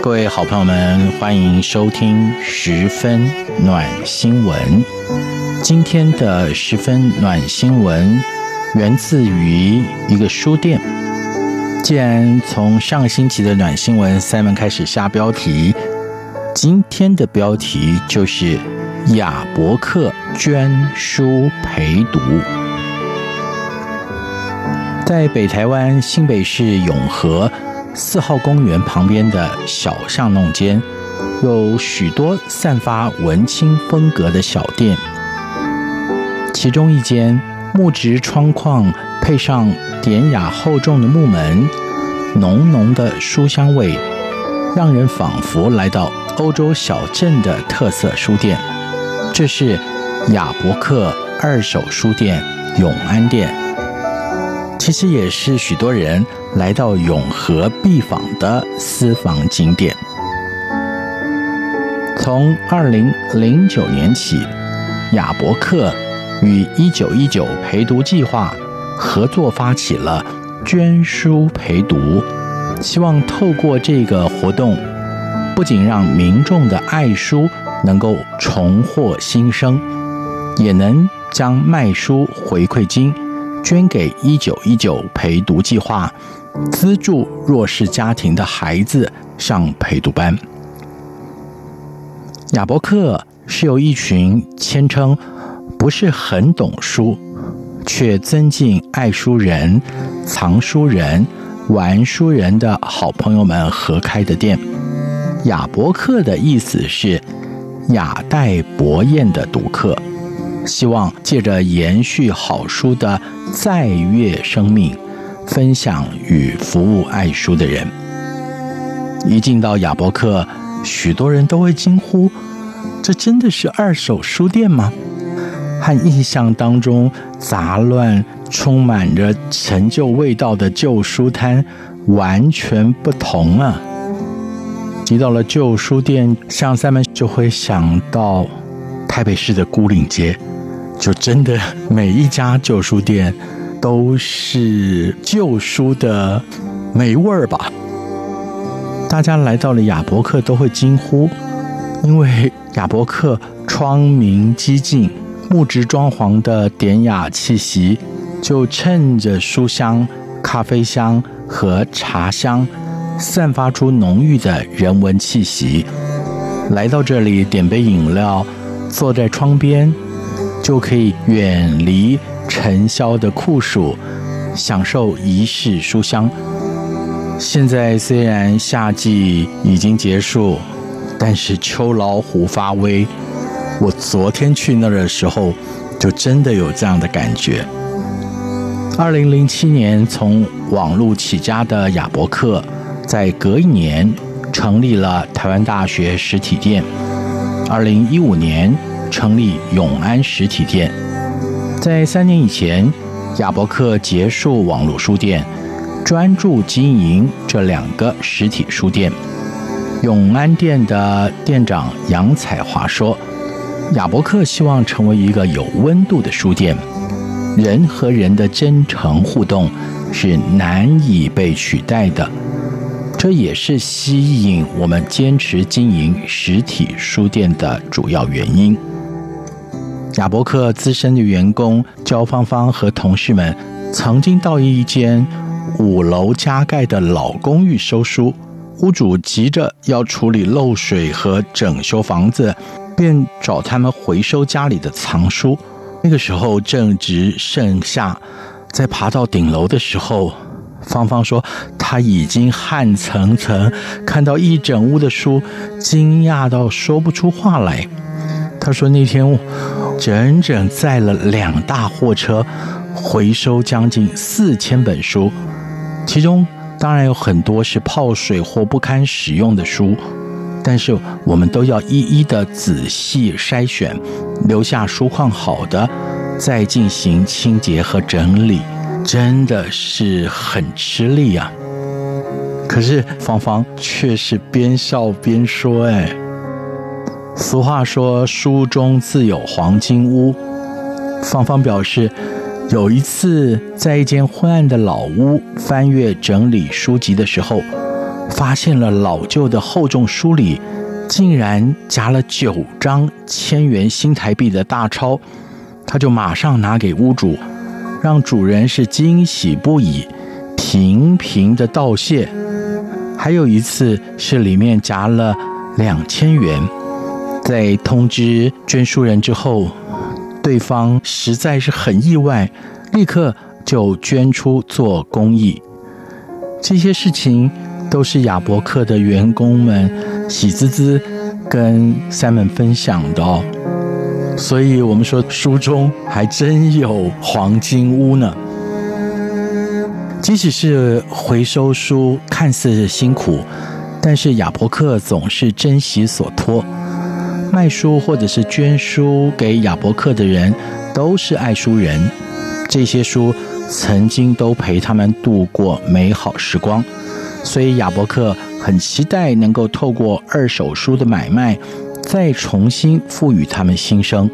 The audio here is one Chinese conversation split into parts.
各位好朋友们，欢迎收听十分暖新闻。今天的十分暖新闻源自于一个书店。既然从上星期的暖新闻 Simon 开始下标题，今天的标题就是亚伯克捐书陪读。在北台湾新北市永和。四号公园旁边的小巷弄间，有许多散发文青风格的小店。其中一间木质窗框配上典雅厚重的木门，浓浓的书香味，让人仿佛来到欧洲小镇的特色书店。这是亚伯克二手书店永安店，其实也是许多人。来到永和必访的私房景点。从二零零九年起，亚伯克与一九一九陪读计划合作发起了捐书陪读，希望透过这个活动，不仅让民众的爱书能够重获新生，也能将卖书回馈金捐给一九一九陪读计划。资助弱势家庭的孩子上陪读班。亚伯克是由一群谦称不是很懂书，却尊敬爱书人、藏书人、玩书人的好朋友们合开的店。亚伯克的意思是雅代伯彦的读客，希望借着延续好书的再阅生命。分享与服务爱书的人，一进到亚伯克，许多人都会惊呼：“这真的是二手书店吗？”和印象当中杂乱、充满着陈旧味道的旧书摊完全不同啊！提到了旧书店，像三们就会想到台北市的牯岭街，就真的每一家旧书店。都是旧书的霉味儿吧？大家来到了亚伯克都会惊呼，因为亚伯克窗明几净、木质装潢的典雅气息，就趁着书香、咖啡香和茶香，散发出浓郁的人文气息。来到这里点杯饮料，坐在窗边，就可以远离。尘嚣的酷暑，享受一世书香。现在虽然夏季已经结束，但是秋老虎发威。我昨天去那儿的时候，就真的有这样的感觉。二零零七年从网络起家的亚伯克，在隔一年成立了台湾大学实体店。二零一五年成立永安实体店。在三年以前，亚伯克结束网络书店，专注经营这两个实体书店。永安店的店长杨彩华说：“亚伯克希望成为一个有温度的书店，人和人的真诚互动是难以被取代的，这也是吸引我们坚持经营实体书店的主要原因。”亚伯克资深的员工焦芳芳和同事们曾经到一间五楼加盖的老公寓收书，屋主急着要处理漏水和整修房子，便找他们回收家里的藏书。那个时候正值盛夏，在爬到顶楼的时候，芳芳说她已经汗涔涔，看到一整屋的书，惊讶到说不出话来。她说那天整整载了两大货车，回收将近四千本书，其中当然有很多是泡水或不堪使用的书。但是我们都要一一的仔细筛选，留下书况好的，再进行清洁和整理，真的是很吃力啊。可是芳芳却是边笑边说：“哎，俗话说书中自有黄金屋。”芳芳表示，有一次在一间昏暗的老屋翻阅整理书籍的时候。发现了老旧的厚重书里，竟然夹了九张千元新台币的大钞，他就马上拿给屋主，让主人是惊喜不已，频频的道谢。还有一次是里面夹了两千元，在通知捐书人之后，对方实在是很意外，立刻就捐出做公益。这些事情。都是亚伯克的员工们喜滋滋跟 Simon 分享的哦，所以我们说书中还真有黄金屋呢。即使是回收书看似辛苦，但是亚伯克总是珍惜所托，卖书或者是捐书给亚伯克的人都是爱书人，这些书曾经都陪他们度过美好时光。所以亚伯克很期待能够透过二手书的买卖，再重新赋予他们新生。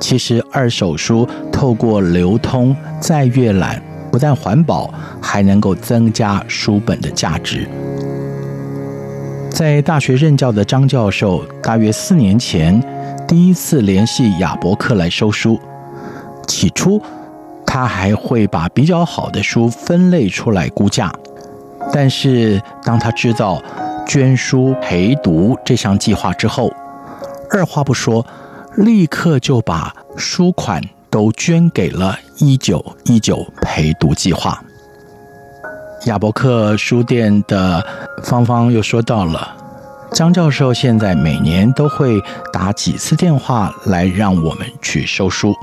其实二手书透过流通再阅览，不但环保，还能够增加书本的价值。在大学任教的张教授，大约四年前第一次联系亚伯克来收书，起初他还会把比较好的书分类出来估价。但是，当他知道捐书陪读这项计划之后，二话不说，立刻就把书款都捐给了一九一九陪读计划。亚伯克书店的芳芳又说到了，张教授现在每年都会打几次电话来让我们去收书。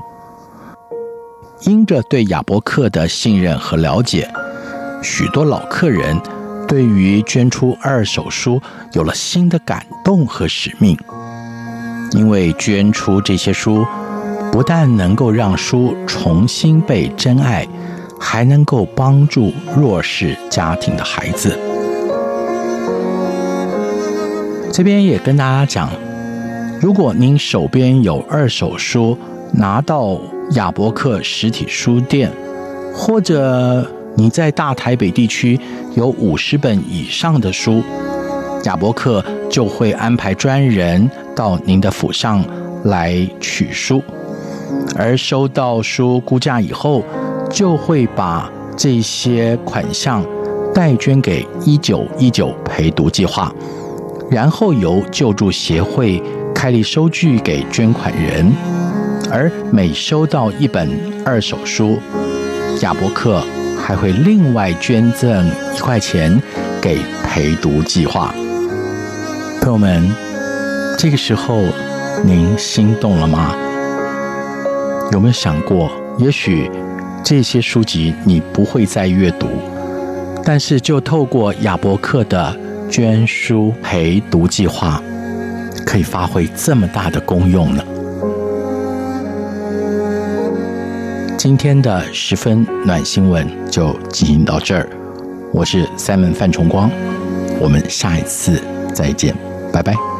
因着对亚伯克的信任和了解。许多老客人对于捐出二手书有了新的感动和使命，因为捐出这些书，不但能够让书重新被珍爱，还能够帮助弱势家庭的孩子。这边也跟大家讲，如果您手边有二手书，拿到亚伯克实体书店，或者你在大台北地区有五十本以上的书，亚伯克就会安排专人到您的府上来取书，而收到书估价以后，就会把这些款项代捐给一九一九陪读计划，然后由救助协会开立收据给捐款人，而每收到一本二手书，亚伯克。还会另外捐赠一块钱给陪读计划。朋友们，这个时候您心动了吗？有没有想过，也许这些书籍你不会再阅读，但是就透过亚伯克的捐书陪读计划，可以发挥这么大的功用呢？今天的十分暖新闻就进行到这儿，我是 Simon 范崇光，我们下一次再见，拜拜。